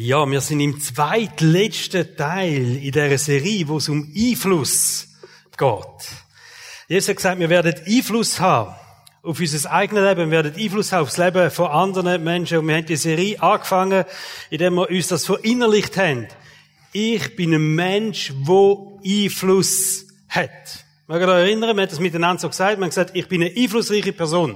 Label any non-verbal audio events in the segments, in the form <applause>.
Ja, wir sind im zweitletzten Teil in dieser Serie, wo es um Einfluss geht. Jesus hat gesagt, wir werden Einfluss haben auf unser eigenes Leben, wir werden Einfluss haben auf das Leben von anderen Menschen. Und wir haben die Serie angefangen, indem wir uns das verinnerlicht haben. Ich bin ein Mensch, wo Einfluss hat. Mögt ihr euch erinnern, wir haben das miteinander so gesagt, wir haben gesagt, ich bin eine einflussreiche Person.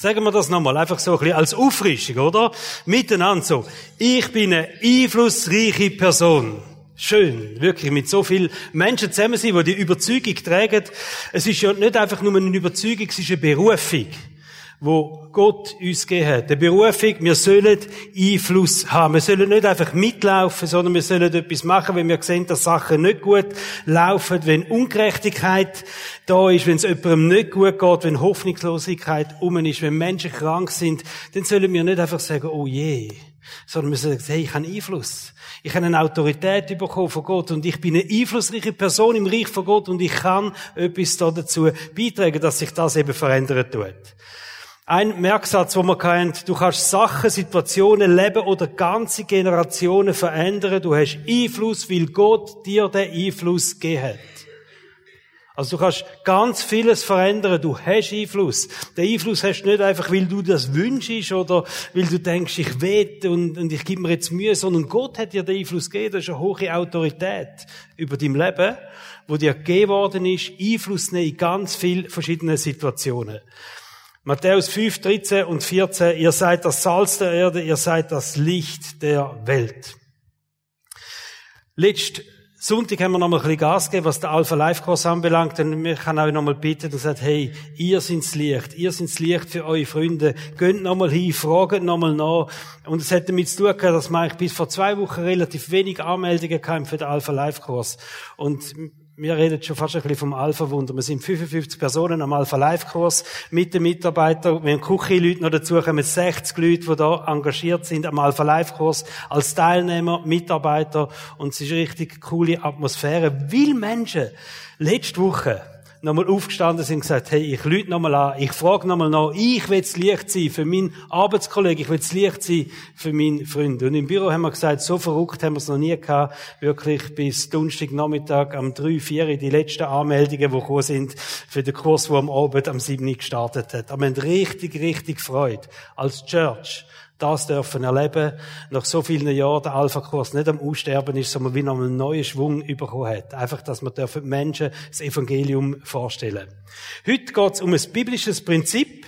Sagen wir das nochmal, einfach so ein bisschen als Auffrischung, oder? Miteinander so. Ich bin eine einflussreiche Person. Schön, wirklich, mit so vielen Menschen zusammen sein, die die Überzeugung tragen. Es ist ja nicht einfach nur eine Überzeugung, es ist eine Berufung wo Gott uns gegeben hat. Der Berufung, wir sollen Einfluss haben. Wir sollen nicht einfach mitlaufen, sondern wir sollen etwas machen, wenn wir sehen, dass Sachen nicht gut laufen, wenn Ungerechtigkeit da ist, wenn es jemandem nicht gut geht, wenn Hoffnungslosigkeit um ist, wenn Menschen krank sind, dann sollen wir nicht einfach sagen, oh je, sondern wir sollen sagen, hey, ich habe Einfluss. Ich habe eine Autorität bekommen von Gott und ich bin eine einflussreiche Person im Reich von Gott und ich kann etwas dazu beitragen, dass sich das eben verändern tut. Ein Merksatz, wo man kennt, du kannst Sachen, Situationen, Leben oder ganze Generationen verändern. Du hast Einfluss, weil Gott dir den Einfluss gegeben hat. Also du kannst ganz vieles verändern. Du hast Einfluss. Den Einfluss hast du nicht einfach, weil du das wünschst oder weil du denkst, ich will und, und ich gebe mir jetzt Mühe, sondern Gott hat dir den Einfluss gegeben. Das ist eine hohe Autorität über dein Leben, wo dir gegeben worden ist, Einfluss nehmen in ganz vielen verschiedenen Situationen. Matthäus 5, 13 und 14, ihr seid das Salz der Erde, ihr seid das Licht der Welt. Letzt Sonntag haben wir noch mal ein bisschen Gas gegeben, was der Alpha Life Kurs anbelangt. Und wir kann euch noch mal bitten und sagt, hey, ihr sind's Licht. Ihr sind's Licht für eure Freunde. Geht noch mal hin, fragt noch mal nach. Und es hat damit zu tun gehabt, dass wir bis vor zwei Wochen relativ wenig Anmeldungen kamen für den Alpha Life Kurs. Und wir reden schon fast ein bisschen vom Alpha-Wunder. Wir sind 55 Personen am Alpha-Live-Kurs mit den Mitarbeitern. Wir haben Küche-Leute noch dazu, kommen 60 Leute, die da engagiert sind am Alpha-Live-Kurs als Teilnehmer, Mitarbeiter. Und es ist eine richtig coole Atmosphäre. Weil Menschen letzte Woche nochmal aufgestanden sind und gesagt, hey, ich lüte nochmal an, ich frage nochmal nach, ich will das Licht sein für meinen Arbeitskollegen, ich will das Licht sein für meinen Freund. Und im Büro haben wir gesagt, so verrückt haben wir es noch nie gehabt, wirklich bis Donnerstagnachmittag am 3, 4, die letzten Anmeldungen, die gekommen sind für den Kurs, der am Abend am 7. gestartet hat. Aber wir haben richtig, richtig Freude als Church das dürfen erleben, nach so vielen Jahren der Alpha-Kurs nicht am Aussterben ist, sondern wie noch einen neuen Schwung bekommen hat. Einfach, dass man dürfen Menschen das Evangelium vorstellen. Heute geht es um ein biblisches Prinzip,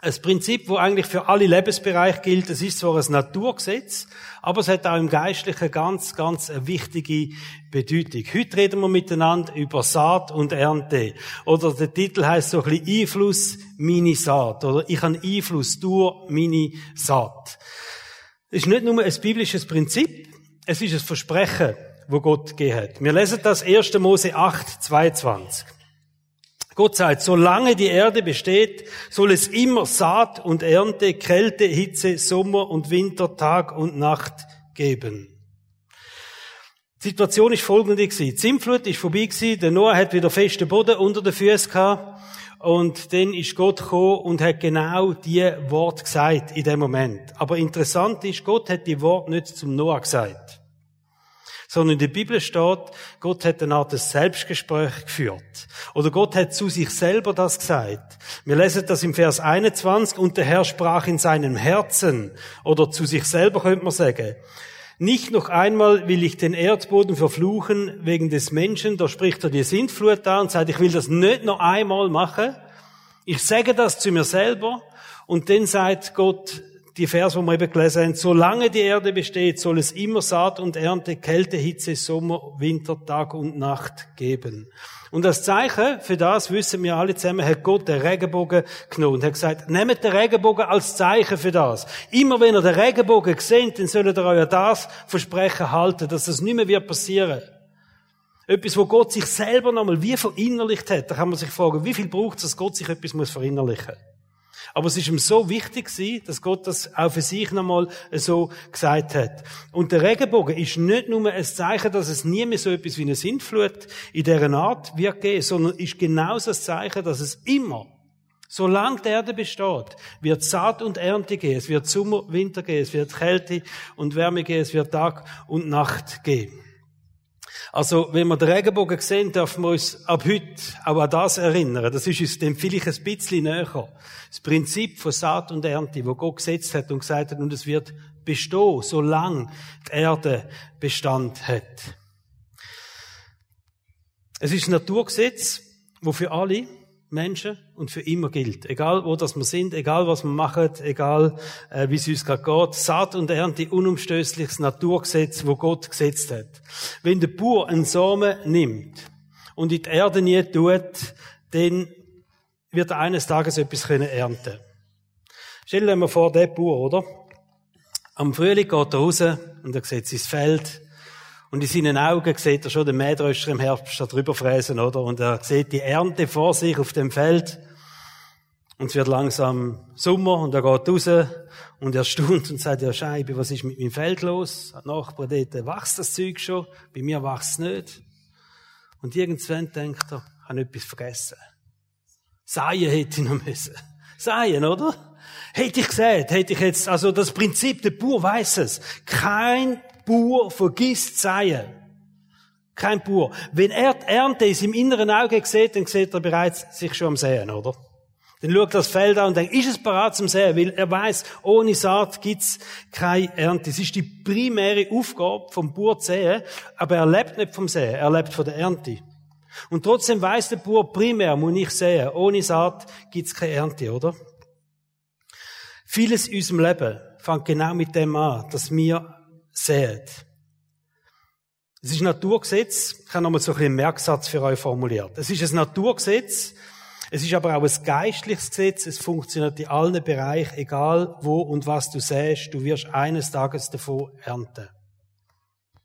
ein Prinzip, wo eigentlich für alle Lebensbereiche gilt. Es ist zwar ein Naturgesetz, aber es hat auch im Geistlichen ganz, ganz eine wichtige Bedeutung. Heute reden wir miteinander über Saat und Ernte. Oder der Titel heißt so ein bisschen Einfluss meine Saat. Oder ich habe Einfluss durch meine Saat. Es ist nicht nur ein biblisches Prinzip, es ist ein Versprechen, wo Gott gegeben hat. Wir lesen das 1. Mose 8, 22. Gott sagt, solange die Erde besteht, soll es immer Saat und Ernte, Kälte, Hitze, Sommer und Winter, Tag und Nacht geben. Die Situation ist folgende gewesen. Die Zimtflut ist vorbei gewesen, der Noah hat wieder festen Boden unter den Füßen gehabt. Und dann ist Gott gekommen und hat genau die Wort gesagt in dem Moment. Aber interessant ist, Gott hat die Wort nicht zum Noah gesagt sondern in der Bibel steht, Gott hat eine Art Selbstgespräch geführt. Oder Gott hat zu sich selber das gesagt. Wir lesen das im Vers 21, und der Herr sprach in seinem Herzen, oder zu sich selber könnte man sagen, nicht noch einmal will ich den Erdboden verfluchen wegen des Menschen, da spricht er die Sintflut da und sagt, ich will das nicht noch einmal machen. Ich sage das zu mir selber und dann sagt Gott, die Vers, wo wir eben gelesen haben, solange die Erde besteht, soll es immer Saat und Ernte, Kälte, Hitze, Sommer, Winter, Tag und Nacht geben. Und das Zeichen für das wissen wir alle zusammen, hat Gott den Regenbogen genommen und hat gesagt, nehmt den Regenbogen als Zeichen für das. Immer wenn ihr den Regenbogen seht, dann sollt ihr euch das Versprechen halten, dass das nicht mehr wird passieren. Etwas, wo Gott sich selber nochmal wie verinnerlicht hat. Da kann man sich fragen, wie viel braucht es, dass Gott sich etwas verinnerlichen muss. Aber es ist ihm so wichtig dass Gott das auch für sich nochmal so gesagt hat. Und der Regenbogen ist nicht nur ein Zeichen, dass es nie mehr so etwas wie eine Sintflut in dieser Art wird geben, sondern ist genauso ein Zeichen, dass es immer Solange die Erde besteht, wird Saat und Ernte gehen, es wird Sommer, Winter gehen, es wird Kälte und Wärme gehen, es wird Tag und Nacht gehen. Also, wenn wir den Regenbogen sehen, dürfen wir uns ab heute auch an das erinnern. Das ist uns dem vielleicht ein bisschen näher. Das Prinzip von Saat und Ernte, wo Gott gesetzt hat und gesagt hat, und es wird bestehen, solange die Erde Bestand hat. Es ist ein Naturgesetz, wo für alle Menschen und für immer gilt. Egal wo das wir sind, egal was wir machen, egal äh, wie es uns gerade geht. Saat und Ernte, unumstößliches Naturgesetz, wo Gott gesetzt hat. Wenn der Bauer einen Samen nimmt und in die Erde nie tut, dann wird er eines Tages etwas können ernten. Stellen wir vor, der Bauer, oder? Am Frühling geht er raus und er sieht sein Feld und in seinen Augen sieht er schon den Mähdröscher im Herbst da drüber fräsen, oder? Und er sieht die Ernte vor sich auf dem Feld. Und es wird langsam Sommer und er geht raus und er stund und sagt, ja Scheibe, was ist mit meinem Feld los? Hat Nachbar dort, wächst das Zeug schon? Bei mir wächst es nicht. Und irgendwann denkt er, ich habe etwas vergessen. Seien hätte ich noch müssen. Seien, oder? Hätte ich gesagt, hätte ich jetzt, also das Prinzip, der Bauer weiß es. Kein Bauer vergisst Säen. Kein Bauer. Wenn er die Ernte in seinem inneren Auge sieht, dann sieht er bereits sich schon am Säen, oder? Dann schaut das Feld an und denkt, ist es bereit zum Säen? Weil er weiß, ohne Saat gibt's keine Ernte. Es ist die primäre Aufgabe vom Bauer säen, aber er lebt nicht vom Säen, er lebt von der Ernte. Und trotzdem weiß der Bauer primär, muss ich säen. Ohne Saat gibt's keine Ernte, oder? Vieles in unserem Leben fängt genau mit dem an, dass wir sät. Es ist ein Naturgesetz. Ich habe nochmal so ein bisschen einen Merksatz für euch formuliert. Es ist ein Naturgesetz. Es ist aber auch ein geistliches Gesetz. Es funktioniert in allen Bereichen, egal wo und was du säst. Du wirst eines Tages davon ernten.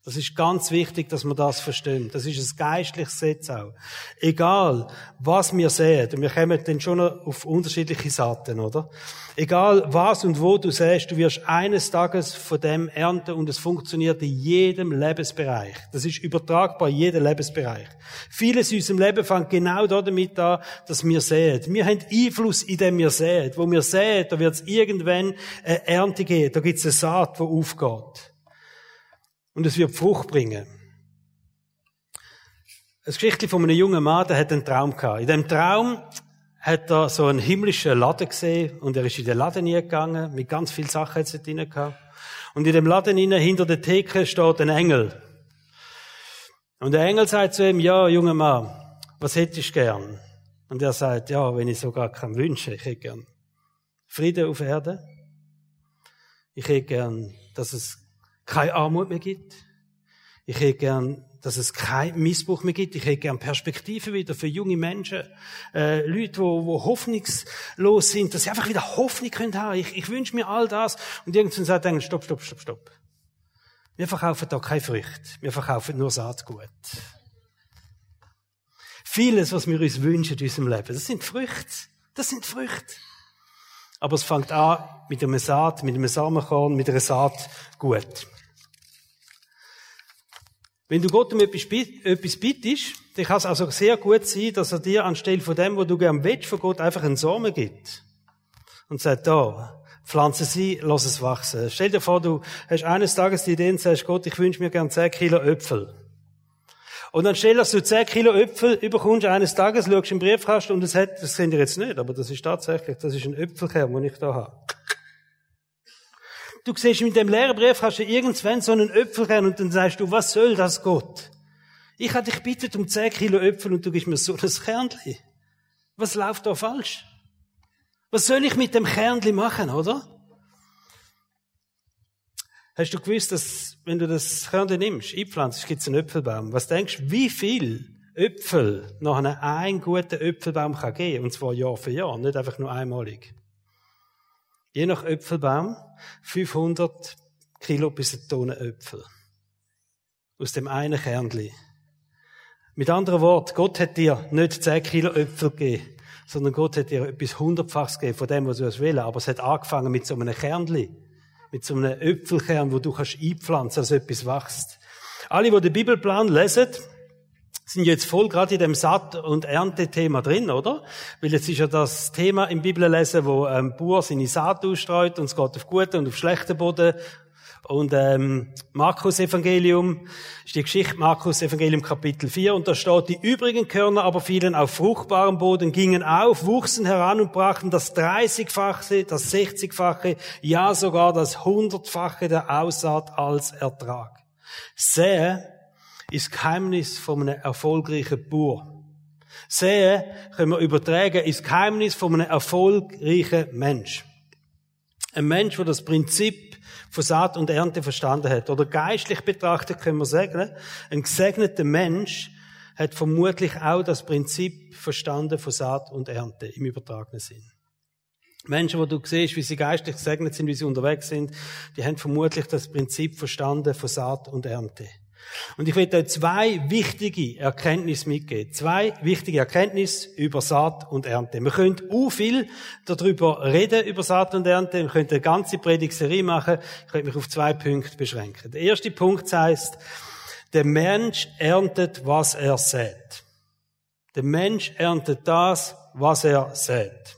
Das ist ganz wichtig, dass man das versteht. Das ist ein geistliches Gesetz auch. Egal, was wir sehen, und wir kommen dann schon auf unterschiedliche Seiten, oder? Egal, was und wo du siehst, du wirst eines Tages von dem ernten und es funktioniert in jedem Lebensbereich. Das ist übertragbar in jedem Lebensbereich. Vieles in unserem Leben fängt genau damit an, dass wir sehen. Wir haben Einfluss in dem wir sehen. Wo wir sehen, da wird es irgendwann eine Ernte geben. Da gibt es eine Saat, die aufgeht. Und es wird Frucht bringen. Eine Geschichte von einem jungen Mann, der hat einen Traum gehabt. In dem Traum hat er so einen himmlischen Laden gesehen und er ist in den Laden gegangen, mit ganz viel Sachen hat er drin gehabt. Und in dem Laden innen, hinter der Theke steht ein Engel. Und der Engel sagt zu ihm, ja, junger Mann, was hättest du gern? Und er sagt, ja, wenn ich sogar keinen wünsche, ich hätte gern Frieden auf Erde. Ich hätte gern, dass es keine Armut mehr gibt. Ich hätte gern, dass es keinen Missbrauch mehr gibt. Ich hätte gern Perspektive wieder für junge Menschen, äh, Leute, wo, wo hoffnungslos sind, dass sie einfach wieder Hoffnung können haben. Ich, ich wünsche mir all das. Und irgendwann sagt er, stopp, stopp, stopp, stopp. Wir verkaufen da keine Früchte. Wir verkaufen nur Saatgut. Vieles, was wir uns wünschen in unserem Leben, das sind Früchte. Das sind Früchte. Aber es fängt an mit einem Saat, mit einem Samenkorn, mit einer Saat gut. Wenn du Gott um etwas bittest, dann kann es also sehr gut sein, dass er dir anstelle von dem, was du gern willst, von Gott einfach einen Samen gibt. Und sagt, da, pflanze sie, lass es wachsen. Stell dir vor, du hast eines Tages die Idee und sagst, Gott, ich wünsche mir gern 10 Kilo Äpfel. Und dann stell, dass du 10 Kilo Äpfel überkommst eines Tages, schaust im Briefkasten und es hat, das seht ihr jetzt nicht, aber das ist tatsächlich, das ist ein Äpfelkern, den ich da habe du siehst mit dem leeren Brief hast du irgendwann so einen Äpfelkern und dann sagst du, was soll das Gott? Ich hatte dich bittet um 10 Kilo Äpfel und du gibst mir so ein Kernli. Was läuft da falsch? Was soll ich mit dem Kernli machen, oder? Hast du gewusst, dass, wenn du das Kernli nimmst, einpflanzt, gibt es einen Äpfelbaum. Was denkst du, wie viel Äpfel nach einem einen guten Äpfelbaum kann geben? Und zwar Jahr für Jahr, nicht einfach nur einmalig. Je nach Äpfelbaum 500 Kilo bis eine Tonne Äpfel. Aus dem einen Kernli. Mit anderen Worten, Gott hat dir nicht 10 Kilo Äpfel gegeben, sondern Gott hat dir etwas hundertfaches gegeben von dem, was du willst. Aber es hat angefangen mit so einem Kernli. Mit so einem Äpfelkern, wo du kannst einpflanzen, dass etwas wächst. Alle, die den Bibelplan lesen, sind jetzt voll gerade in dem Satt- und Erntethema drin, oder? Weil jetzt ist ja das Thema im Bibellesen, wo ähm, Bauer seine Saat ausstreut und es geht auf guten und auf schlechten Boden. Und ähm, Markus Evangelium ist die Geschichte Markus Evangelium Kapitel 4 und da steht, die übrigen Körner aber fielen auf fruchtbarem Boden, gingen auf, wuchsen heran und brachten das 30-fache, das 60-fache, ja sogar das 100-fache der Aussaat als Ertrag. Sähe ist Geheimnis von einem erfolgreichen Bauer. Sehen können wir übertragen, ist Geheimnis von einem erfolgreichen Mensch. Ein Mensch, der das Prinzip von Saat und Ernte verstanden hat. Oder geistlich betrachtet können wir sagen, ein gesegneter Mensch hat vermutlich auch das Prinzip verstanden von Saat und Ernte im übertragenen Sinn. Menschen, wo du siehst, wie sie geistlich gesegnet sind, wie sie unterwegs sind, die haben vermutlich das Prinzip verstanden von Saat und Ernte. Und ich will euch zwei wichtige Erkenntnisse mitgeben. Zwei wichtige Erkenntnisse über Saat und Ernte. Wir können auch viel darüber reden, über Saat und Ernte. Wir können eine ganze Predigserie machen. Ich werde mich auf zwei Punkte beschränken. Der erste Punkt heißt, der Mensch erntet, was er sät. Der Mensch erntet das, was er sät.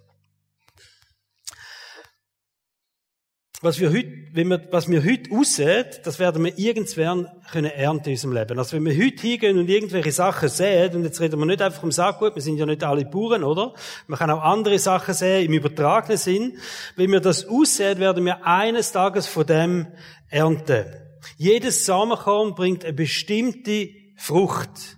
Was wir heute, wenn wir, was wir heute aussehen, das werden wir irgendwann können ernten in unserem Leben. Also wenn wir heute hingehen und irgendwelche Sachen sehen, und jetzt reden wir nicht einfach vom Saatgut, wir sind ja nicht alle Bauern, oder? Man kann auch andere Sachen sehen, im übertragenen Sinn. Wenn wir das aussehen, werden wir eines Tages von dem ernten. Jedes Samenkorn bringt eine bestimmte Frucht.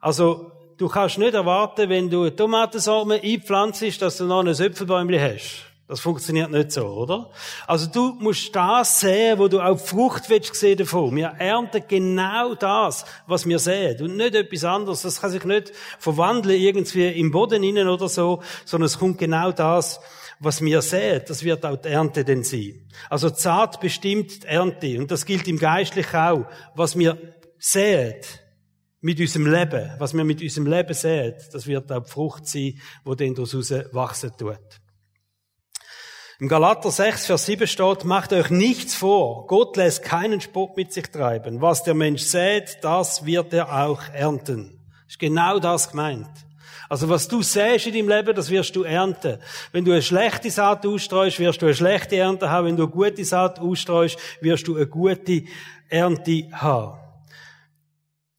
Also, du kannst nicht erwarten, wenn du eine Tomatensamen einpflanzt, dass du noch ein Äpfelbäumchen hast. Das funktioniert nicht so, oder? Also du musst das sehen, wo du auch Frucht willst sehen davon. Wir ernten genau das, was wir sehen. Und nicht etwas anderes. Das kann sich nicht verwandeln irgendwie im Boden innen oder so, sondern es kommt genau das, was wir sehen. Das wird auch die Ernte denn sein. Also zart bestimmt die Ernte. Und das gilt im Geistlichen auch. Was wir sehen, mit unserem Leben, was wir mit unserem Leben sehen, das wird auch die Frucht sein, wo dann daraus wachsen tut. Im Galater 6, Vers 7 steht, macht euch nichts vor. Gott lässt keinen Spott mit sich treiben. Was der Mensch sät, das wird er auch ernten. Ist genau das gemeint. Also was du säst in deinem Leben, das wirst du ernten. Wenn du eine schlechte Saat ausstreust, wirst du eine schlechte Ernte haben. Wenn du eine gute Saat ausstreust, wirst du eine gute Ernte haben.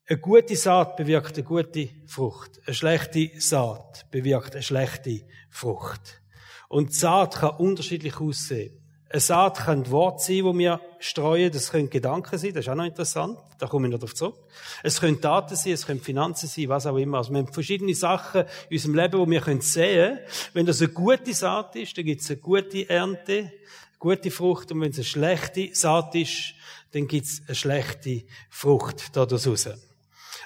Eine gute Saat bewirkt eine gute Frucht. Eine schlechte Saat bewirkt eine schlechte Frucht. Und Saat kann unterschiedlich aussehen. Eine Saat kann Wort sein, wo wir streuen, das können Gedanken sein, das ist auch noch interessant, da komme ich noch darauf zurück. Es können Daten sein, es können Finanzen sein, was auch immer. Also wir haben verschiedene Sachen in unserem Leben, wo wir können sehen Wenn das eine gute Saat ist, dann gibt es eine gute Ernte, eine gute Frucht, und wenn es eine schlechte Saat ist, dann gibt es eine schlechte Frucht daraus.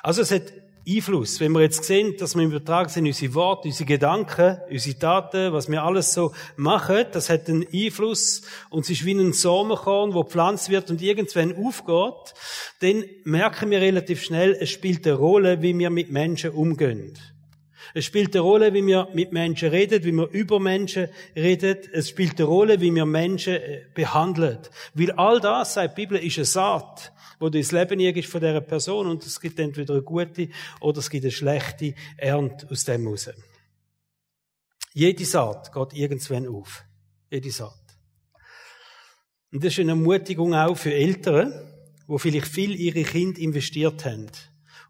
Also es hat Einfluss. Wenn wir jetzt sehen, dass wir im Übertrag sind, unsere Worte, unsere Gedanken, unsere Taten, was wir alles so machen, das hat einen Einfluss und es ist wie ein Sommerkorn, wo gepflanzt wird und irgendwann aufgeht, dann merken wir relativ schnell, es spielt eine Rolle, wie wir mit Menschen umgehen. Es spielt eine Rolle, wie wir mit Menschen reden, wie wir über Menschen reden. Es spielt eine Rolle, wie wir Menschen äh, behandeln. Weil all das, sagt die Bibel, ist eine Saat wo du ins Leben ist von dieser Person und es gibt entweder eine gute oder es gibt eine schlechte Ernte aus dem raus. Jede Saat geht irgendwann auf. Jede Saat. Und das ist eine Ermutigung auch für Eltern, wo vielleicht viel ihre Kinder investiert haben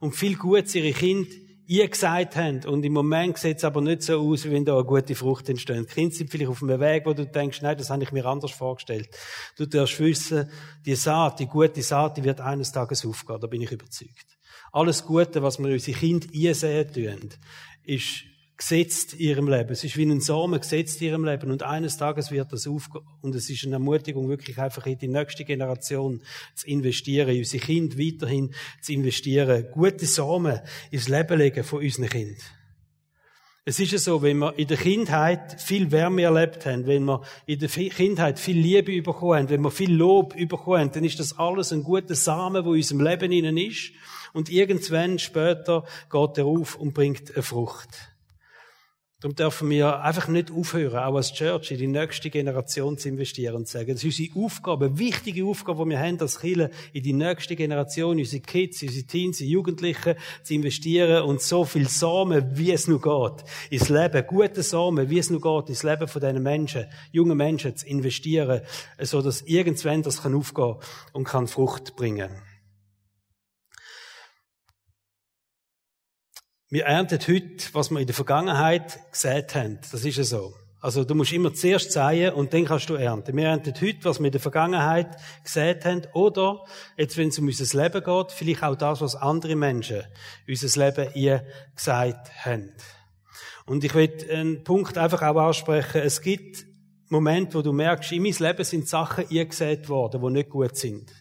und viel Gutes ihre Kinder ihr gesagt haben. Und im Moment sieht es aber nicht so aus, wie wenn da eine gute Frucht entsteht. Die Kinder sind vielleicht auf einem Weg, wo du denkst, nein, das habe ich mir anders vorgestellt. Du darfst wissen, die Saat, die gute Saat, die wird eines Tages aufgehen. Da bin ich überzeugt. Alles Gute, was wir unsere Kinder einsehen tun, ist gesetzt in ihrem Leben. Es ist wie ein Samen gesetzt in ihrem Leben. Und eines Tages wird das aufgehen. Und es ist eine Ermutigung, wirklich einfach in die nächste Generation zu investieren, in unsere Kinder weiterhin zu investieren, gute Samen ins Leben legen von unseren Kindern. Es ist ja so, wenn wir in der Kindheit viel Wärme erlebt haben, wenn wir in der Kindheit viel Liebe bekommen haben, wenn wir viel Lob bekommen haben, dann ist das alles ein guter Samen, wo in unserem Leben innen ist. Und irgendwann später geht er auf und bringt eine Frucht. Darum dürfen wir einfach nicht aufhören, auch als Church in die nächste Generation zu investieren und zu sagen, das ist unsere Aufgabe, eine wichtige Aufgabe, die wir haben als Kirche, in die nächste Generation, unsere Kids, unsere Teens, unsere Jugendlichen zu investieren und so viel Samen, wie es nur geht, ins Leben, gute Samen, wie es nur geht, ins Leben von diesen Menschen, jungen Menschen zu investieren, so dass irgendwann das kann aufgehen und kann Frucht bringen. Wir ernten heute, was wir in der Vergangenheit gesät haben. Das ist ja so. Also du musst immer zuerst säen und dann kannst du ernten. Wir ernten heute, was wir in der Vergangenheit gesät haben. Oder, jetzt wenn es um unser Leben geht, vielleicht auch das, was andere Menschen unser Leben ihr gesagt haben. Und ich will einen Punkt einfach auch ansprechen. Es gibt Momente, wo du merkst, in meinem Leben sind Sachen ihr gesät worden, die nicht gut sind.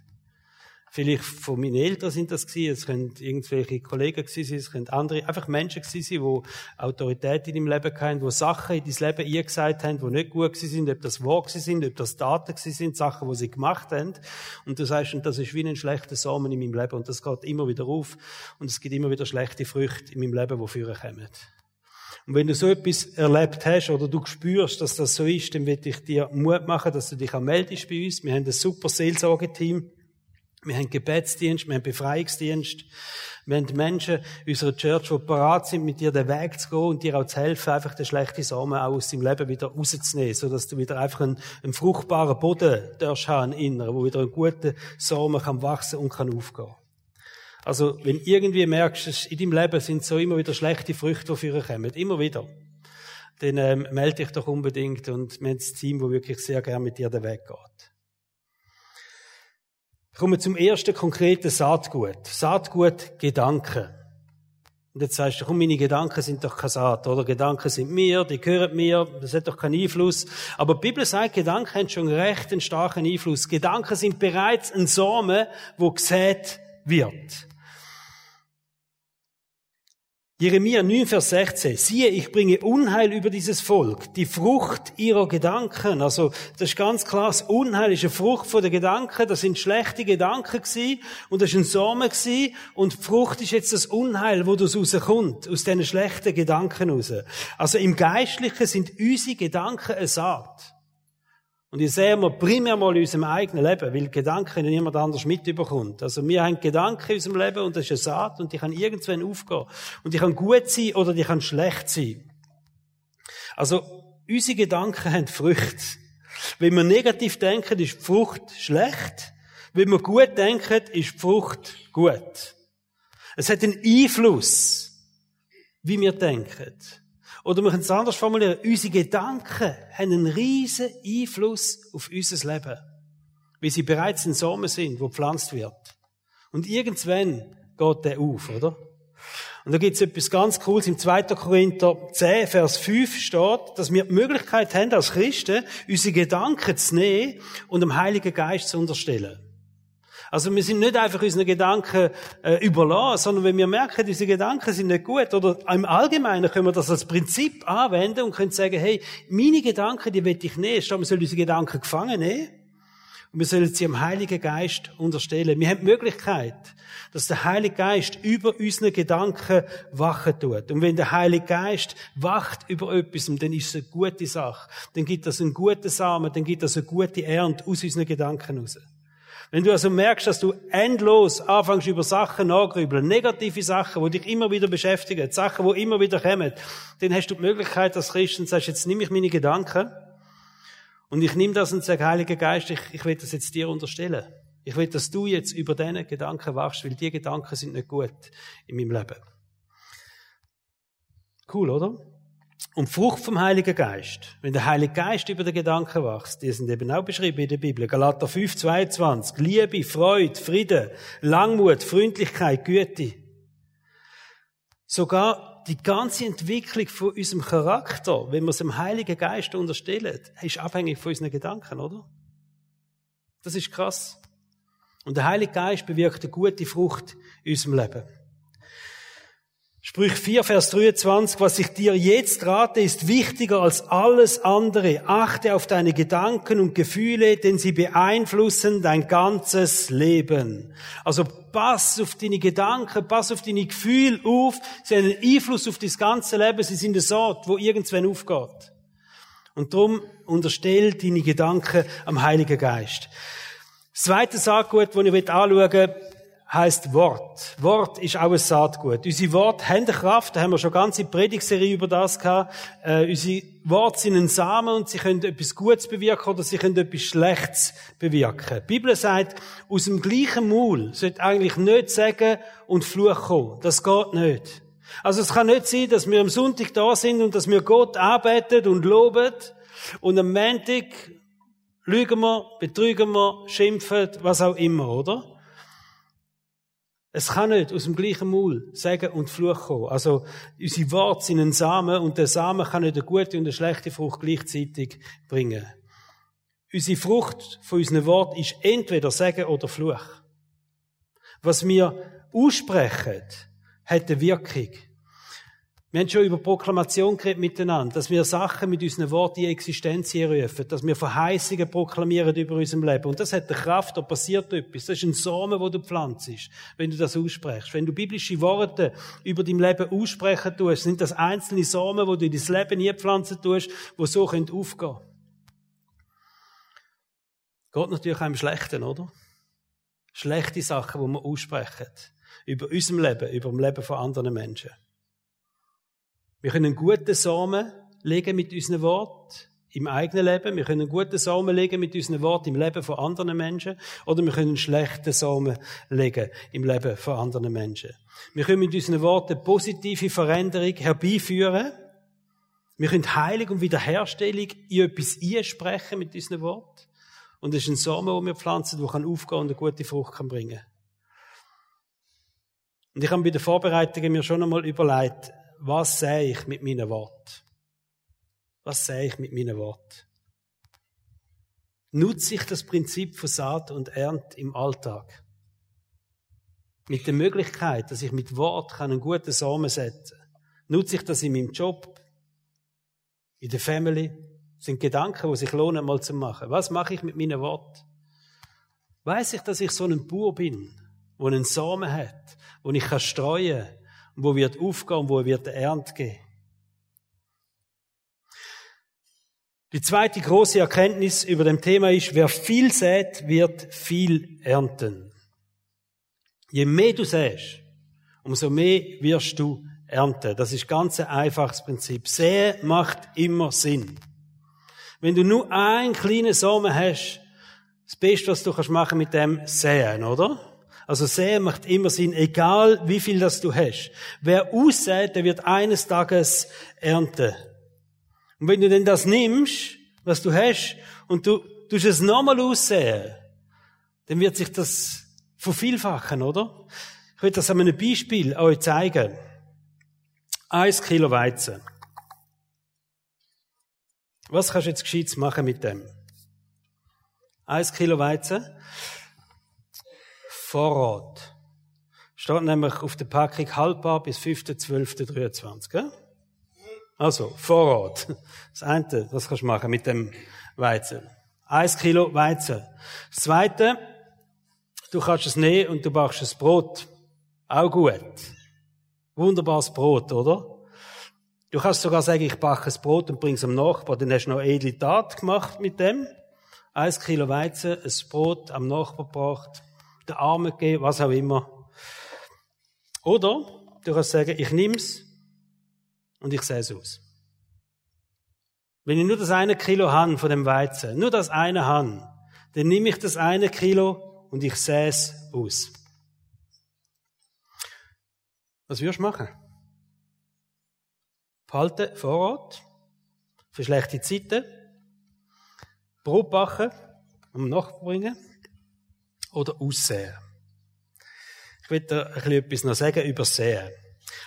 Vielleicht von meinen Eltern sind das gewesen, es können irgendwelche Kollegen gewesen sein, es können andere, einfach Menschen gewesen sein, die Autorität in deinem Leben hatten, die Sachen in dein Leben eingesagt haben, die nicht gut gewesen sind, ob das wahr gewesen sind, ob das Daten gewesen sind, Sachen, die sie gemacht haben. Und du sagst, und das ist wie ein schlechter Samen in meinem Leben und das geht immer wieder auf und es gibt immer wieder schlechte Früchte in meinem Leben, die führen kommen. Und wenn du so etwas erlebt hast oder du spürst, dass das so ist, dann will ich dir Mut machen, dass du dich auch meldest bei uns. Wir haben ein super Seelsorgeteam wir haben Gebetsdienst, wir haben Befreiungsdienst. Wir haben Menschen in unserer Church, die bereit sind, mit dir den Weg zu gehen und dir auch zu helfen, einfach den schlechten Samen auch aus deinem Leben wieder rauszunehmen, sodass du wieder einfach einen, einen fruchtbaren Boden darfst haben, inneren, wo wieder ein guter Samen kann wachsen und kann aufgehen. Also, wenn irgendwie merkst, in deinem Leben sind so immer wieder schlechte Früchte, die für kommen, immer wieder, dann ähm, melde dich doch unbedingt und wir haben ein Team, das wirklich sehr gerne mit dir den Weg geht. Kommen wir zum ersten konkreten Saatgut. Saatgut Gedanken. Und jetzt sagst du, komm, meine Gedanken sind doch kein Saat, oder? Gedanken sind mir, die gehören mir, das hat doch keinen Einfluss. Aber die Bibel sagt, Gedanken haben schon recht einen starken Einfluss. Gedanken sind bereits ein Samen, wo gesät wird. Jeremia 9, Vers 16. Siehe, ich bringe Unheil über dieses Volk, die Frucht ihrer Gedanken. Also, das ist ganz klar, das Unheil ist eine Frucht von den Gedanken, das sind schlechte Gedanken gewesen, und das ist ein Samen gewesen, und die Frucht ist jetzt das Unheil, wo das rauskommt, aus diesen schlechten Gedanken raus. Also, im Geistlichen sind unsere Gedanken eine Saat. Und ich sehe wir primär mal in unserem eigenen Leben, weil Gedanken niemand anders mitbekommt. Also wir haben Gedanken in unserem Leben und das ist eine Saat und die kann irgendwann aufgehen. Und die kann gut sein oder die kann schlecht sein. Also unsere Gedanken haben Früchte. Wenn wir negativ denken, ist die Frucht schlecht. Wenn wir gut denken, ist die Frucht gut. Es hat einen Einfluss, wie wir denken. Oder wir können es anders formulieren. Unsere Gedanken haben einen riesen Einfluss auf unser Leben. Wie sie bereits ein Samen sind, wo gepflanzt wird. Und irgendwann geht der auf, oder? Und da gibt es etwas ganz Cooles. Im 2. Korinther 10, Vers 5 steht, dass wir die Möglichkeit haben, als Christen, unsere Gedanken zu nehmen und dem Heiligen Geist zu unterstellen. Also wir sind nicht einfach unseren Gedanken äh, überlassen, sondern wenn wir merken, diese Gedanken sind nicht gut, oder im Allgemeinen können wir das als Prinzip anwenden und können sagen, hey, meine Gedanken, die will ich nehmen. Statt wir sollen unsere Gedanken gefangen nehmen und wir sollen sie dem Heiligen Geist unterstellen. Wir haben die Möglichkeit, dass der Heilige Geist über unsere Gedanken wachen tut. Und wenn der Heilige Geist wacht über etwas, dann ist es eine gute Sache. Dann gibt das einen guten Samen, dann gibt das eine gute Ernte aus unseren Gedanken heraus. Wenn du also merkst, dass du endlos anfängst über Sachen nachgrübeln, negative Sachen, die dich immer wieder beschäftigen, Sachen, die immer wieder kommen, dann hast du die Möglichkeit als Christen, sagst, jetzt nehme ich meine Gedanken und ich nehme das und sage, Heiliger Geist, ich, ich will das jetzt dir unterstellen. Ich will, dass du jetzt über deine Gedanken wachst, weil die Gedanken sind nicht gut in meinem Leben. Cool, oder? Und Frucht vom Heiligen Geist, wenn der Heilige Geist über den Gedanken wächst, die sind eben auch beschrieben in der Bibel. Galater 5, 22. Liebe, Freude, Friede, Langmut, Freundlichkeit, Güte. Sogar die ganze Entwicklung von unserem Charakter, wenn wir es dem Heiligen Geist unterstellen, ist abhängig von unseren Gedanken, oder? Das ist krass. Und der Heilige Geist bewirkt eine gute Frucht in unserem Leben. Sprüch 4, Vers 23, was ich dir jetzt rate, ist wichtiger als alles andere. Achte auf deine Gedanken und Gefühle, denn sie beeinflussen dein ganzes Leben. Also pass auf deine Gedanken, pass auf deine Gefühle auf. Sie haben einen Einfluss auf das ganze Leben. Sie sind ein Ort, wo irgendwann aufgeht. Und darum unterstell deine Gedanken am Heiligen Geist. Das zweite Saggut, das ich anschauen will, heißt Wort. Wort ist auch ein Saatgut. Unsere Worte haben eine Kraft, da haben wir schon ganze Predigserie über das gehabt. Äh, unsere Worte sind ein Samen und sie können etwas Gutes bewirken oder sie können etwas Schlechtes bewirken. Die Bibel sagt, aus dem gleichen Maul sollte eigentlich nicht sagen und Fluch kommen. Das geht nicht. Also es kann nicht sein, dass wir am Sonntag da sind und dass wir Gott arbeiten und loben und am Montag lügen wir, betrügen wir, schimpfen, was auch immer, oder? Es kann nicht aus dem gleichen Maul sagen und Fluch kommen. Also, unsere Worte sind ein Samen und der Samen kann nicht eine gute und eine schlechte Frucht gleichzeitig bringen. Unsere Frucht von unseren Worten ist entweder Sagen oder Fluch. Was wir aussprechen, hat eine Wirkung. Wir haben schon über Proklamation geredet miteinander, dass wir Sachen mit unseren Worten in Existenz rufen, dass wir Verheißungen proklamieren über unserem Leben. Und das hat eine Kraft, da passiert etwas. Das ist ein Samen, wo du pflanzt, wenn du das aussprichst. Wenn du biblische Worte über dein Leben aussprechen tust, sind das einzelne Samen, wo du in dein Leben nie pflanzen tust, wo so aufgehen können. Geht natürlich auch im Schlechten, oder? Schlechte Sachen, die wir aussprechen. Über unserem Leben, über das Leben von anderen Menschen. Wir können einen guten Samen legen mit unseren Wort im eigenen Leben. Wir können einen guten Samen legen mit unseren Wort im Leben von anderen Menschen. Oder wir können einen schlechten Samen legen im Leben von anderen Menschen. Wir können mit unseren Worten positive Veränderung herbeiführen. Wir können Heilung und Wiederherstellung in etwas einsprechen mit unseren Worten. Und das ist ein Samen, den wir pflanzen, der aufgehen kann und eine gute Frucht kann bringen Und ich habe bei den Vorbereitungen mir schon einmal überlegt, was sehe ich mit meinen Wort? Was sehe ich mit meinen Wort? Nutze ich das Prinzip von Saat und Ernt im Alltag? Mit der Möglichkeit, dass ich mit Wort einen guten Samen setzen kann. Nutze ich das in meinem Job? In der Family? Das sind Gedanken, die sich lohnen, mal zu machen. Was mache ich mit meinen Wort? Weiß ich, dass ich so ein Bauer bin, der einen Samen hat, wo ich streuen kann, wo wird aufgehen, wo wird Ernte geben. Die zweite große Erkenntnis über dem Thema ist, wer viel sät, wird viel ernten. Je mehr du säst, umso mehr wirst du ernten. Das ist ganz ein einfaches Prinzip. Säen macht immer Sinn. Wenn du nur einen kleinen Samen hast, das Beste, was du machen kannst mit dem säen, oder? Also säen macht immer Sinn, egal wie viel das du hast. Wer aussät, der wird eines Tages ernten. Und wenn du denn das nimmst, was du hast, und du tust es nochmal aussehen, dann wird sich das vervielfachen, oder? Ich will das an einem Beispiel euch zeigen. Eins Kilo Weizen. Was kannst du jetzt gescheit machen mit dem? Eins Kilo Weizen. Vorrat. Steht nämlich auf der Packung haltbar bis 5.12.23. Also, Vorrat. Das eine, das kannst du machen mit dem Weizen. Eins Kilo Weizen. Das zweite, du kannst es nehmen und du backst ein Brot. Auch gut. Wunderbares Brot, oder? Du kannst sogar sagen, ich backe ein Brot und bring's am Nachbar, dann hast du noch edle Tat gemacht mit dem. Eins Kilo Weizen, ein Brot am Nachbar gebracht den Armen geben, was auch immer. Oder du kannst sagen, ich nehme es und ich sehe es aus. Wenn ich nur das eine Kilo habe von dem Weizen, nur das eine habe, dann nehme ich das eine Kilo und ich sehe es aus. Was wirst du machen? Behalten, Vorrat, für schlechte Zeiten, Brot backen, um nachbringen, oder aussehen. Ich will da ein bisschen etwas noch sagen über Sehen.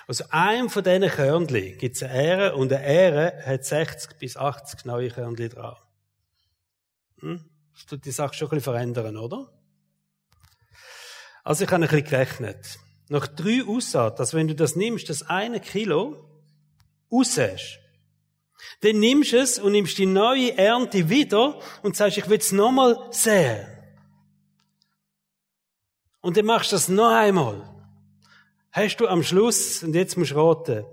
Also einem von diesen Körnchen gibt es eine Ähre und eine Ähre hat 60 bis 80 neue Körnchen dran. Hm? Das tut die Sache schon ein bisschen verändern, oder? Also ich habe ein bisschen gerechnet. nach drei Aussaat, dass wenn du das nimmst, das eine Kilo, aussäst, dann nimmst du es und nimmst die neue Ernte wieder und sagst, ich will es nochmal säen. Und dann machst du das noch einmal. Hast du am Schluss, und jetzt musst du raten,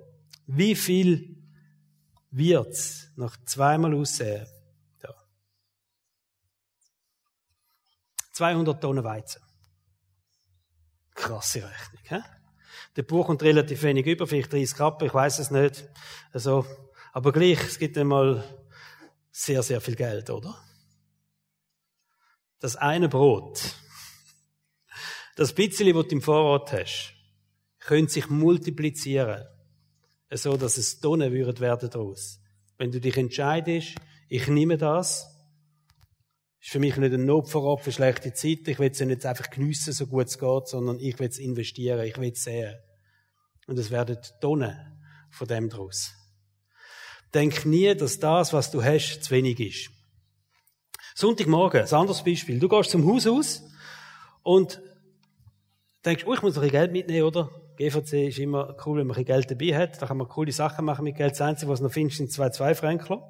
wie viel wird's nach zweimal aussehen? Ja. 200 Tonnen Weizen. Krasse Rechnung, hä? Der Buch kommt relativ wenig über, vielleicht 30 Kappen, ich weiß es nicht. Also, aber gleich, es gibt einmal sehr, sehr viel Geld, oder? Das eine Brot, das bisschen, was du im Vorrat hast, könnte sich multiplizieren, so dass es Tonnen würden werden daraus. Wenn du dich entscheidest, ich nehme das, ist für mich nicht ein Notvorrat für schlechte Zeiten. Ich will es nicht einfach geniessen, so gut es geht, sondern ich will es investieren, ich will es sehen. Und es werden Tonnen von dem draus. Denk nie, dass das, was du hast, zu wenig ist. Sonntagmorgen, ein anderes Beispiel. Du gehst zum Haus aus und denkst, oh, ich muss ein Geld mitnehmen, oder? GVC ist immer cool, wenn man ein Geld dabei hat. Da kann man coole Sachen machen mit Geld. Das Einzige, was du noch findest, sind zwei Zwei-Fränkler.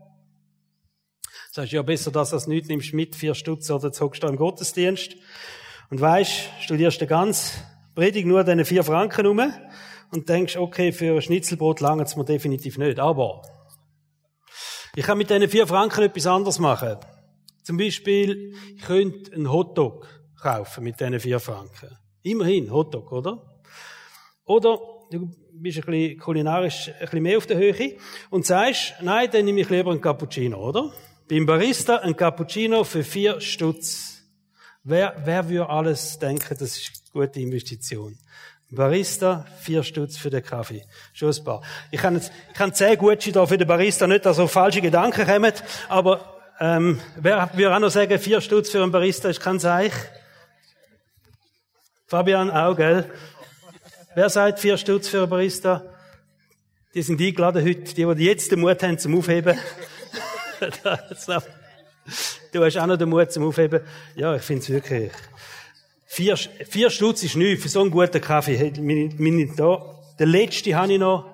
Sagst, ja, besser das als nichts, nimmst mit, vier Stutz oder jetzt hockst du im Gottesdienst. Und weisst, studierst du ganz Predigt nur deine vier Franken um und denkst, okay, für ein Schnitzelbrot langt es mir definitiv nicht. Aber ich kann mit diesen vier Franken etwas anderes machen. Zum Beispiel, ich könnte einen Hotdog kaufen mit diesen vier Franken. Immerhin, Hotdog, oder? Oder du bist ein bisschen kulinarisch ein bisschen mehr auf der Höhe und sagst, nein, dann nehme ich lieber einen Cappuccino, oder? Beim Barista ein Cappuccino für vier Stutz. Wer, wer würde alles denken, das ist eine gute Investition? Barista, vier Stutz für den Kaffee. Schon ein paar. Ich kann, jetzt, ich kann zehn Gutscheine da für den Barista, nicht, dass so falsche Gedanken kommen, aber, ähm, wer würde auch noch sagen, vier Stutz für einen Barista ist kein Seich? Fabian auch, gell? Wer sagt vier Stutz für einen Barista? Die sind eingeladen heute, die, die jetzt den Mut haben zum Aufheben. <laughs> du hast auch noch den Mut zum Aufheben. Ja, ich finde es wirklich, Vier, vier Stutz ist nichts für so einen guten Kaffee. Meine, meine, da, der letzte habe ich noch.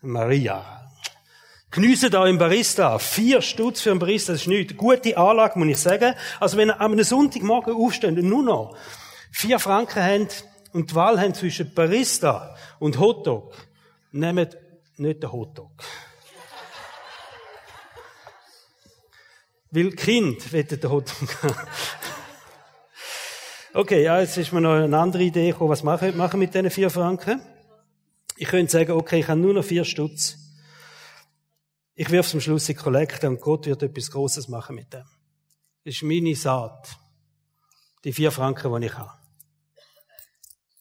Maria. Geniessen da im Barista. Vier Stutz für einen Barista, das ist nichts. Gute Anlage, muss ich sagen. Also wenn ihr am Sonntagmorgen aufsteht und nur noch vier Franken habt und die Wahl habt zwischen Barista und Hotdog, nehmt nicht den Hotdog. Weil Kind wettet den Hotdog Okay, ja, jetzt ist mir noch eine andere Idee gekommen. Was machen mit diesen vier Franken? Ich könnte sagen, okay, ich habe nur noch vier Stutz. Ich wirf zum Schluss die Kollekte und Gott wird etwas Großes machen mit dem. Das ist meine Saat. Die vier Franken, die ich habe.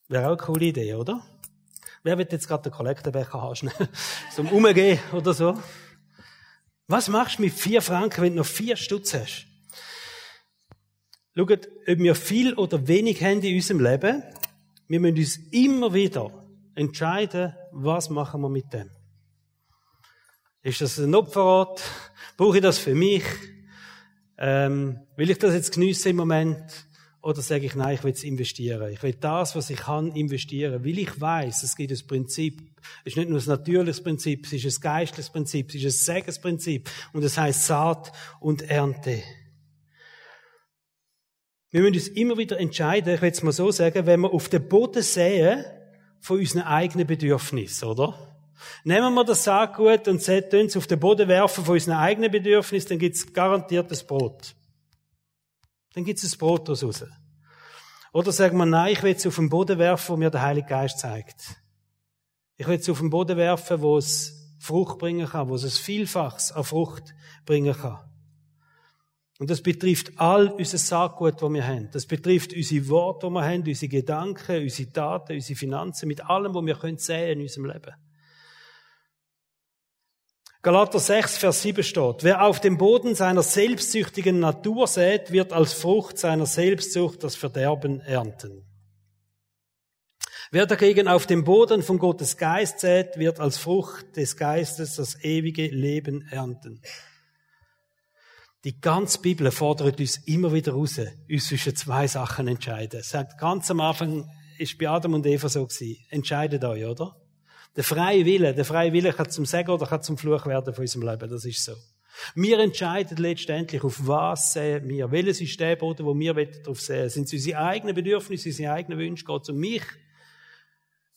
Wäre auch eine coole Idee, oder? Wer wird jetzt gerade den Kollektenbecher haben? <laughs> Zum Umgehen oder so? Was machst du mit vier Franken, wenn du noch vier Stutz hast? Schaut, ob wir viel oder wenig haben in unserem Leben, wir müssen uns immer wieder entscheiden, was machen wir mit dem. Ist das ein Opferrat? Brauche ich das für mich? Ähm, will ich das jetzt geniessen im Moment? Oder sage ich, nein, ich will es investieren. Ich will das, was ich kann, investieren. Weil ich weiß, es gibt ein Prinzip. Es ist nicht nur ein natürliches Prinzip, es ist ein geistliches Prinzip, es ist ein Segensprinzip. Und es heißt Saat und Ernte. Wir müssen uns immer wieder entscheiden, ich will es mal so sagen, wenn wir auf den Boden sehen von unseren eigenen Bedürfnissen, oder? Nehmen wir das Saatgut und es auf den Boden werfen von unseren eigenen Bedürfnissen, dann gibt es garantiert das Brot. Dann gibt es ein Brot daraus raus. Oder sagen wir, nein, ich will es auf den Boden werfen, wo mir der Heilige Geist zeigt. Ich will es auf den Boden werfen, wo es Frucht bringen kann, wo es ein Vielfaches an Frucht bringen kann. Und das betrifft all unser Saatgut, das wir haben. Das betrifft unsere Worte, die wir haben, unsere Gedanken, unsere Taten, unsere Finanzen, mit allem, was wir können sehen in unserem Leben. Galater 6, Vers 7 steht, wer auf dem Boden seiner selbstsüchtigen Natur sät, wird als Frucht seiner Selbstsucht das Verderben ernten. Wer dagegen auf dem Boden von Gottes Geist sät, wird als Frucht des Geistes das ewige Leben ernten. Die ganze Bibel fordert uns immer wieder raus, uns zwischen zwei Sachen entscheiden. Sagt ganz am Anfang ist bei Adam und Eva so gewesen. Entscheidet euch, oder? Der freie Wille, der freie Wille kann zum Segen oder kann zum Fluch werden von unserem Leben. Das ist so. Wir entscheiden letztendlich, auf was sehen wir. Welches ist der Boden, wo wir darauf sehen? Sind es unsere eigenen Bedürfnisse, unsere eigenen Wünsche? Geht es um mich?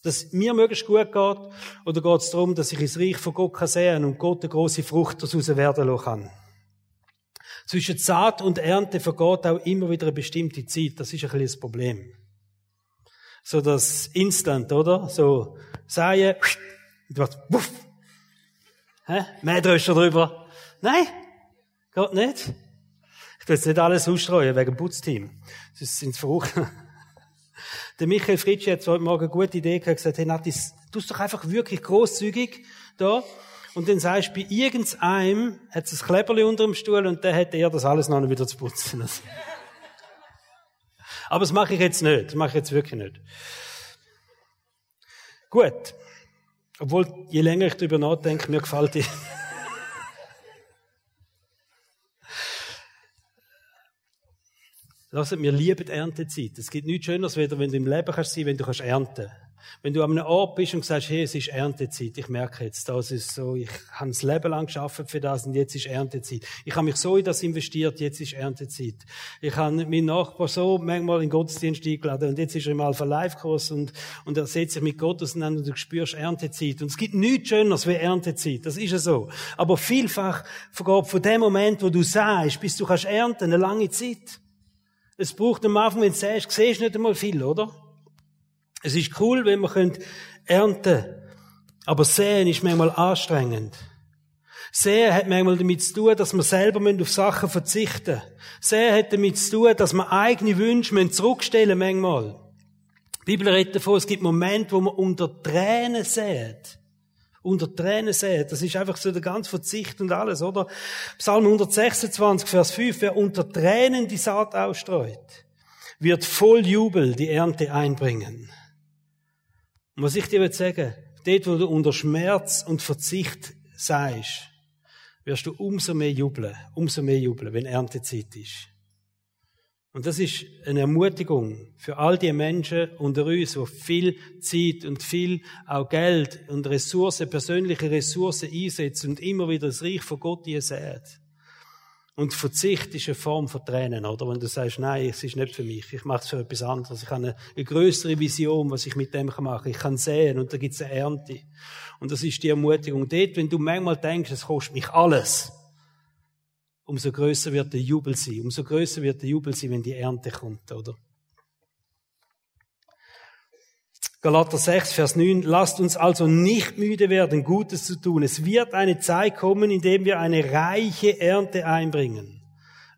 Dass mir möglichst gut geht? Oder geht es darum, dass ich ins Reich von Gott sehen kann und Gott eine grosse Frucht daraus werden lassen kann? Zwischen Saat und Ernte vergeht auch immer wieder eine bestimmte Zeit. Das ist ein bisschen das Problem. So das Instant, oder? So, säen, und du wuff. Hä? Mähdröscher drüber. Nein, geht nicht. Ich will jetzt nicht alles ausstreuen wegen dem Putzteam. Sonst sind sie verrückt. <laughs> Der Michael Fritschi hat heute Morgen eine gute Idee gehabt, gesagt, hey Natis, du doch einfach wirklich großzügig da. Und dann sagst du, bei irgendeinem hat es ein Kleberli unter dem Stuhl und der hätte er das alles noch wieder zu putzen. Aber das mache ich jetzt nicht. Das mache ich jetzt wirklich nicht. Gut. Obwohl, je länger ich darüber nachdenke, mir gefällt die. <laughs> Lasst mir lieben die Erntezeit. Es gibt nichts Schöneres, wenn du im Leben kannst sein, wenn du kannst ernten. Wenn du an einem Ort bist und sagst, hey, es ist Erntezeit, ich merke jetzt, das ist so, ich habe das Leben lang geschafft für das und jetzt ist Erntezeit. Ich habe mich so in das investiert, jetzt ist Erntezeit. Ich habe meinen Nachbar so manchmal in den Gottesdienst eingeladen und jetzt ist er im Alpha Life Kurs und, und er setzt sich mit Gott auseinander und du spürst Erntezeit. Und es gibt nichts Schöneres wie Erntezeit. Das ist ja so. Aber vielfach von dem Moment, wo du sagst, bis du kannst ernten, eine lange Zeit. Es braucht am Anfang, wenn du sagst, siehst nicht einmal viel, oder? Es ist cool, wenn man ernten können. Aber sehen ist manchmal anstrengend. Sehen hat manchmal damit zu tun, dass man selber auf Sachen verzichten müssen. Sehen hat damit zu tun, dass man eigene Wünsche zurückstellen manchmal. Die Bibel redet davon, es gibt Momente, wo man unter Tränen sieht unter Tränen sehen. Das ist einfach so der ganze Verzicht und alles, oder? Psalm 126, Vers 5. Wer unter Tränen die Saat ausstreut, wird voll Jubel die Ernte einbringen. Und was ich dir sagen, dort, wo du unter Schmerz und Verzicht seist, wirst du umso mehr jubeln, umso mehr jubeln, wenn Erntezeit ist. Und das ist eine Ermutigung für all die Menschen unter uns, die viel Zeit und viel auch Geld und Ressourcen, persönliche Ressourcen einsetzen und immer wieder das Reich von Gott hier sehen. Und Verzicht ist eine Form von Tränen, oder? Wenn du sagst, nein, es ist nicht für mich, ich mache es für etwas anderes. Ich habe eine, eine größere Vision, was ich mit dem machen kann. Ich kann sehen und da gibt es eine Ernte. Und das ist die Ermutigung. Dort, wenn du manchmal denkst, es kostet mich alles, umso größer wird der Jubel sein. Umso größer wird der Jubel sein, wenn die Ernte kommt, oder? Galater 6, Vers 9. Lasst uns also nicht müde werden, Gutes zu tun. Es wird eine Zeit kommen, in der wir eine reiche Ernte einbringen.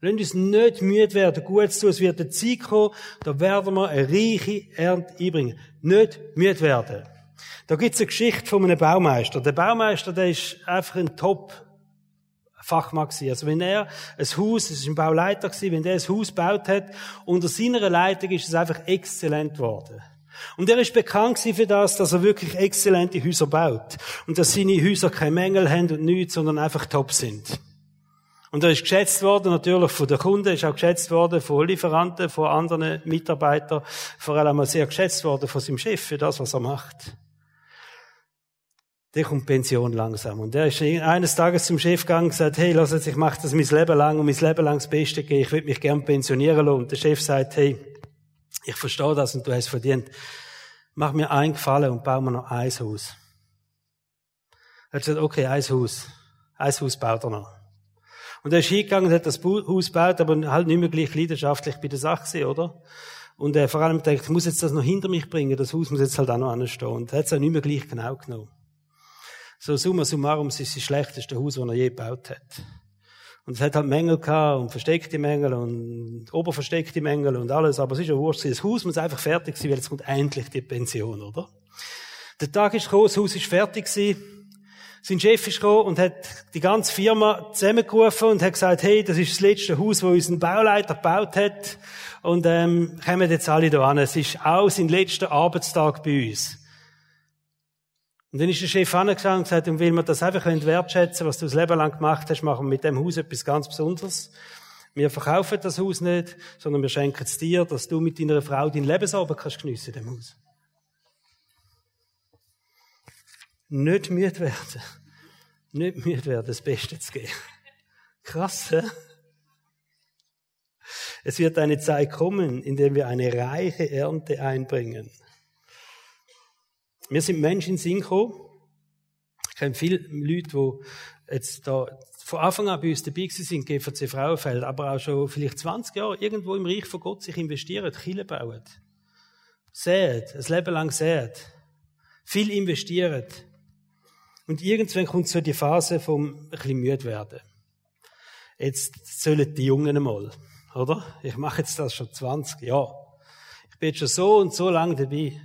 Lasst uns nicht müde werden, Gutes zu tun. Es wird eine Zeit kommen, da werden wir eine reiche Ernte einbringen. Nicht müde werden. Da gibt's eine Geschichte von einem Baumeister. Der Baumeister, der ist einfach ein Top Fachmann. Also wenn er ein Haus, es ist ein Bauleiter gewesen, wenn er ein Haus gebaut hat, unter seiner Leitung ist es einfach exzellent geworden. Und er ist bekannt für das, dass er wirklich exzellente Häuser baut. Und dass seine Häuser keine Mängel haben und nichts, sondern einfach top sind. Und er ist geschätzt worden, natürlich von den Kunden, ist auch geschätzt worden von Lieferanten, von anderen Mitarbeitern, vor allem auch sehr geschätzt worden von seinem Chef für das, was er macht der kommt Pension langsam. Und er ist eines Tages zum Chef gegangen und gesagt, hey, lass jetzt, ich mache das mein Leben lang und mein Leben lang das Beste geben, ich würde mich gern pensionieren lassen. Und der Chef sagt, hey, ich verstehe das und du hast verdient. Mach mir einen Gefallen und bau mir noch ein Haus. Er hat gesagt, okay, ein Haus. Ein Haus baut er noch. Und er ist hingegangen und hat das Haus gebaut, aber halt nicht mehr gleich leidenschaftlich bei der Sache gewesen, oder? Und er vor allem denkt, ich muss jetzt das noch hinter mich bringen, das Haus muss jetzt halt auch noch anstehen. Und er hat es auch nicht mehr gleich genau genommen. So summa summarum, es ist das schlechteste Haus, das er je gebaut hat. Und es hat halt Mängel gehabt und versteckte Mängel und oberversteckte Mängel und alles, aber es ist ja wurscht. Das Haus muss einfach fertig sein, weil jetzt kommt endlich die Pension, oder? Der Tag ist gekommen, das Haus ist fertig gewesen. Sein Chef ist gekommen und hat die ganze Firma zusammengerufen und hat gesagt, hey, das ist das letzte Haus, das unser Bauleiter gebaut hat. Und, ähm, kommen jetzt alle da an. Es ist auch sein letzter Arbeitstag bei uns. Und dann ist der Chef angegangen und gesagt, und will man das einfach wertschätzen, was du das Leben lang gemacht hast, machen wir mit dem Haus etwas ganz Besonderes. Wir verkaufen das Haus nicht, sondern wir schenken es dir, dass du mit deiner Frau dein Lebensabend kannst geniessen in dem Haus. Nicht müde werden. <laughs> Nicht müde werden, das Beste zu geben. Krass, hä? Es wird eine Zeit kommen, in der wir eine reiche Ernte einbringen. Wir sind Menschen in Sinn gekommen. Ich kenne viele Leute, die jetzt da von Anfang an bei uns dabei sind, GVC Frauenfeld, aber auch schon vielleicht 20 Jahre irgendwo im Reich von Gott sich investieren, Kille bauen. Säen, ein Leben lang säen. Viel investieren. Und irgendwann kommt so die Phase vom ein bisschen müde werden. Jetzt sollen die Jungen einmal, oder? Ich mache jetzt das schon 20 Jahre. Ich bin jetzt schon so und so lange dabei.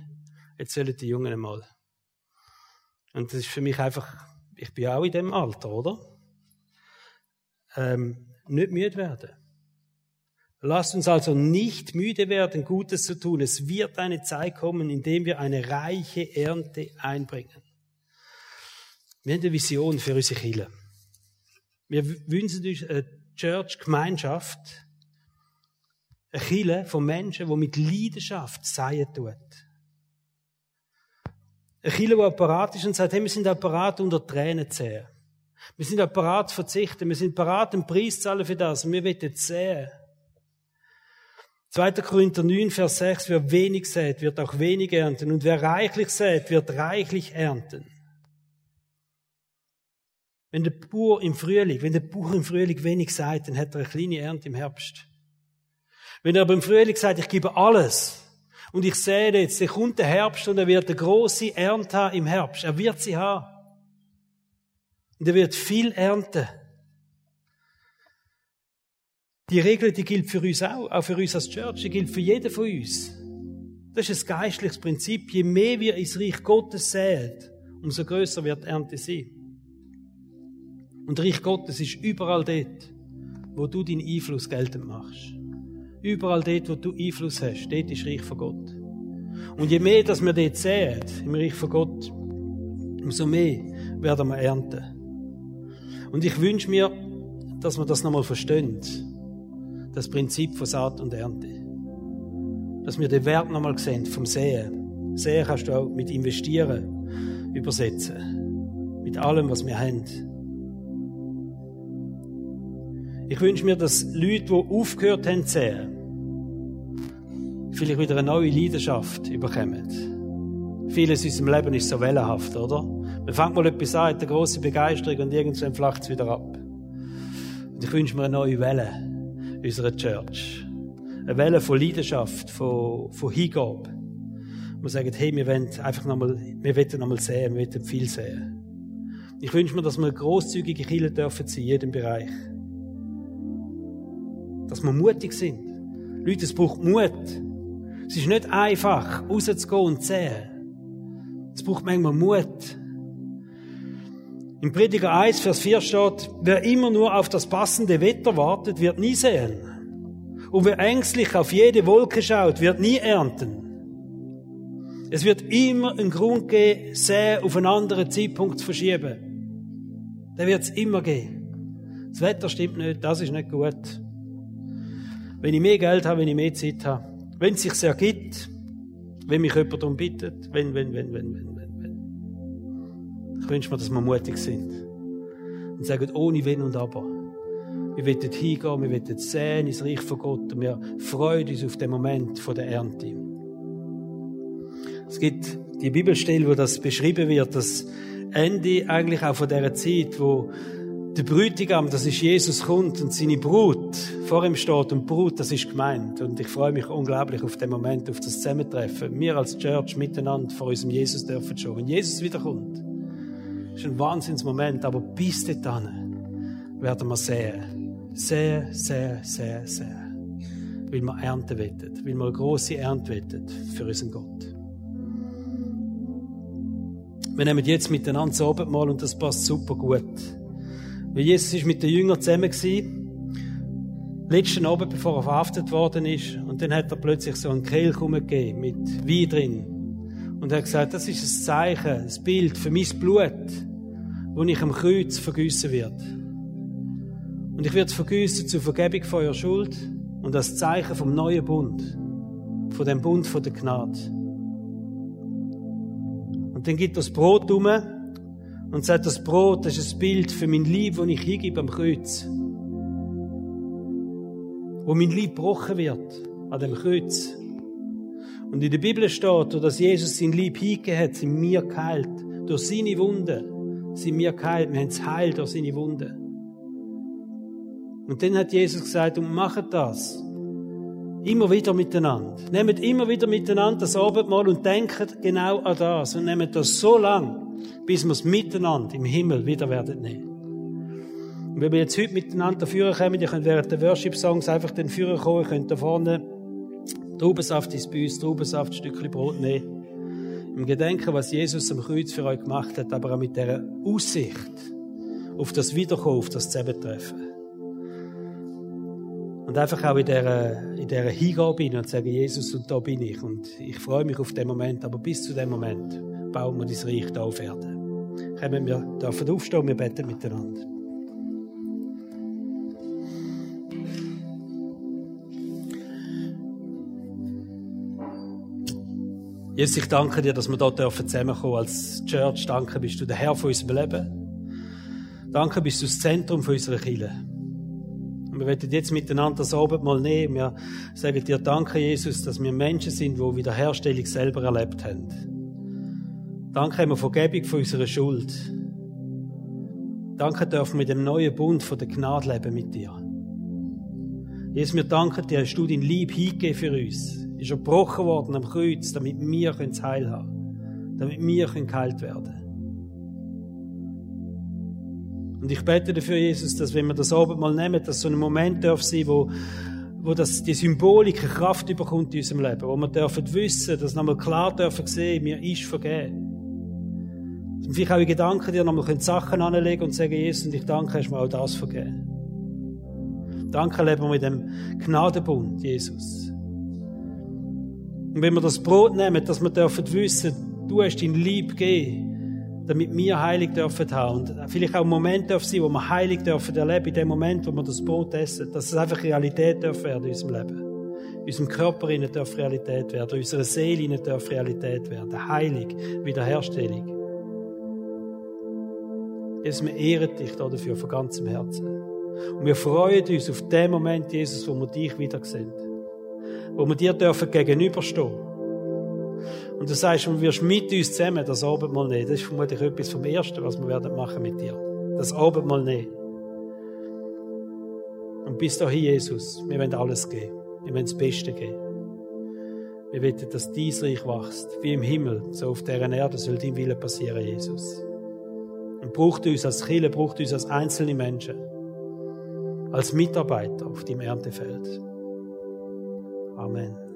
Jetzt sollen die Jungen einmal. Und das ist für mich einfach, ich bin auch in dem Alter, oder? Ähm, nicht müde werden. Lasst uns also nicht müde werden, Gutes zu tun. Es wird eine Zeit kommen, in der wir eine reiche Ernte einbringen. Wir haben eine Vision für unsere Kirche. Wir wünschen uns eine Church-Gemeinschaft, eine Kirche von Menschen, die mit Leidenschaft sein tut. Ein Kilo, der parat ist und sagt, hey, wir sind parat, unter Tränen zu sehen. Wir sind auch parat zu verzichten. Wir sind parat, den Preis zu zahlen für das. Wir wollen sehen. 2. Korinther 9, Vers 6, wer wenig sät, wird auch wenig ernten. Und wer reichlich sät, wird reichlich ernten. Wenn der Bauer im Frühling, wenn der Bauer im Frühling wenig sät, dann hat er eine kleine Ernte im Herbst. Wenn er aber im Frühling sagt, ich gebe alles, und ich sehe jetzt, der kommt der Herbst und er wird eine große Ernte haben im Herbst. Er wird sie haben. Und er wird viel ernten. Die Regel, die gilt für uns auch, auch für uns als Church, die gilt für jeden von uns. Das ist ein geistliches Prinzip. Je mehr wir ins Reich Gottes sehen, umso größer wird die Ernte sein. Und Reich Gottes ist überall dort, wo du deinen Einfluss geltend machst. Überall dort, wo du Einfluss hast, dort ist Reich von Gott. Und je mehr, dass wir dort sehen, im Reich von Gott, umso mehr werden wir ernten. Und ich wünsche mir, dass wir das nochmal verstehen. Das Prinzip von Saat und Ernte. Dass wir den Wert nochmal sehen vom Sehen. Sehen kannst du auch mit Investieren übersetzen. Mit allem, was wir haben. Ich wünsche mir, dass Leute, die aufgehört haben zu sehen, vielleicht wieder eine neue Leidenschaft überkommen. Vieles in unserem Leben ist so wellenhaft, oder? Man fängt mal etwas an, hat eine grosse Begeisterung und irgendwann flacht es wieder ab. Und ich wünsche mir eine neue Welle in unserer Church. Eine Welle von Leidenschaft, von, von Hingabe. Wir sagen, hey, wir wollen einfach nochmal, wir wollen nochmal sehen, wir wollen viel sehen. Ich wünsche mir, dass wir grosszügige Kirche dürfen sein, in jedem Bereich. Dass wir mutig sind. Leute, es braucht Mut. Es ist nicht einfach, rauszugehen und zu sehen. Es braucht manchmal Mut. Im Prediger 1, Vers 4 steht, wer immer nur auf das passende Wetter wartet, wird nie sehen. Und wer ängstlich auf jede Wolke schaut, wird nie ernten. Es wird immer einen Grund geben, Säen auf einen anderen Zeitpunkt zu verschieben. Da wird es immer geben. Das Wetter stimmt nicht, das ist nicht gut. Wenn ich mehr Geld habe, wenn ich mehr Zeit habe, wenn es sich ergibt, wenn mich jemand darum bittet, wenn, wenn, wenn, wenn, wenn, wenn, wenn. Ich wünsche mir, dass wir mutig sind und sagen, ohne Wenn und Aber. Wir wollen hingehen, wir wollen sehen ins Reich von Gott und wir freuen uns auf den Moment der Ernte. Es gibt die Bibelstelle, wo das beschrieben wird, das Ende eigentlich auch von dieser Zeit, wo der Brütigam, das ist Jesus, kommt und seine Brut vor ihm steht und Brut, das ist gemeint. Und ich freue mich unglaublich auf den Moment, auf das Zusammentreffen. Wir als Church miteinander vor unserem Jesus dürfen schon. Wenn Jesus wiederkommt, ist ein Wahnsinnsmoment, aber bis dahin werden wir sehen. Sehr, sehr, sehr, sehr. Weil wir Ernte wettet, weil wir eine grosse Ernte wettet für unseren Gott. Wir nehmen jetzt miteinander das Abendmahl und das passt super gut. Weil Jesus ist mit den Jüngern zusammen letzten Abend, bevor er verhaftet worden ist, und dann hat er plötzlich so einen Kelch umgegeben mit Wein drin. Und er hat gesagt, das ist ein Zeichen, ein Bild für mein Blut, wo ich am Kreuz vergüssen wird. Und ich werde es vergüssen zur Vergebung von eurer Schuld und als Zeichen vom neuen Bund, von dem Bund von der Gnade. Und dann gibt das Brot um und sagt, das Brot das ist ein Bild für mein Lieb, das ich hingebe am Kreuz. Wo mein Lieb gebrochen wird, an dem Kreuz. Und in der Bibel steht, dass Jesus sein Lieb hingegeben hat, sind wir geheilt. Durch seine Wunden sind wir geheilt. Wir haben es Heil durch seine Wunden. Und dann hat Jesus gesagt, und macht das. Immer wieder miteinander. Nehmt immer wieder miteinander das Abendmahl und denkt genau an das. Und nehmt das so lang, bis wir es miteinander im Himmel wieder werden nehmen. Und wenn wir jetzt heute miteinander führen kommen, ihr könnt während der Worship-Songs einfach den Führer kommen, ihr könnt da vorne Traubensaft bei uns, Traubensaft, Stückchen Brot nehmen. Im Gedenken, was Jesus am Kreuz für euch gemacht hat, aber auch mit dieser Aussicht auf das Wiederkommen, auf das Zusammentreffen. Und einfach auch in dieser, in dieser Hingabe hin und sagen, Jesus, und da bin ich. Und ich freue mich auf den Moment, aber bis zu dem Moment bauen wir das Reich da auf Erden. Kommen wir dürfen aufstehen, wir beten miteinander. Jesus, ich danke dir, dass wir dort zusammenkommen als Church. Danke, bist du der Herr von unserem Leben. Danke, bist du das Zentrum unserer Kirche. Wir werden jetzt miteinander das Abendmahl nehmen. Wir sagen dir Danke, Jesus, dass wir Menschen sind, die Wiederherstellung selber erlebt haben. Danke haben wir Vergebung von unserer Schuld. Danke dürfen wir mit dem neuen Bund von der Gnade leben mit dir. Jesus, wir danken dir, hast du dein Lieb hingegeben für uns ist er gebrochen worden am Kreuz, damit wir das Heil haben können. Damit wir geheilt werden können. Und ich bete dafür, Jesus, dass wenn wir das Abend mal nehmen, dass so ein Moment darf sein, wo, wo das, die Symbolik Kraft überkommt in unserem Leben, wo wir dürfen wissen, dass wir nochmal klar dürfen sehen, mir ist vergeben. Und vielleicht auch in Gedanken dir nochmal Sachen anlegen und sagen, Jesus, und ich danke, hast mir auch das vergeben. Danke, leben wir mit dem Gnadenbund, Jesus. Und wenn wir das Brot nehmen, dass wir dürfen wissen, du hast dein Lieb gegeben, damit wir heilig dürfen haben. Und vielleicht auch ein Moment darf sein, wo wir heilig dürfen erleben, in dem Moment, wo wir das Brot essen, dass es einfach Realität darf werden in unserem Leben. In unserem Körper innen darf Realität werden, in unserer Seele innen darf Realität werden. Heilig, Wiederherstellung. Jesus, wir ehren dich dafür von ganzem Herzen. Und wir freuen uns auf den Moment, Jesus, wo wir dich wieder sehen wo wir dir dürfen gegenüberstehen. Und du sagst, du wirst mit uns zusammen das Abendmahl nehmen. Das ist vermutlich etwas vom Ersten, was wir werden machen mit dir. Das Abendmahl nehmen. Und bis dahin, Jesus, wir wollen alles geben. Wir wollen das Beste geben. Wir wollen, dass dein Reich wächst, wie im Himmel, so auf dieser Erde soll dein Wille passieren, Jesus. Und braucht uns als Kirche, braucht uns als einzelne Menschen, als Mitarbeiter auf dem Erntefeld. Amen.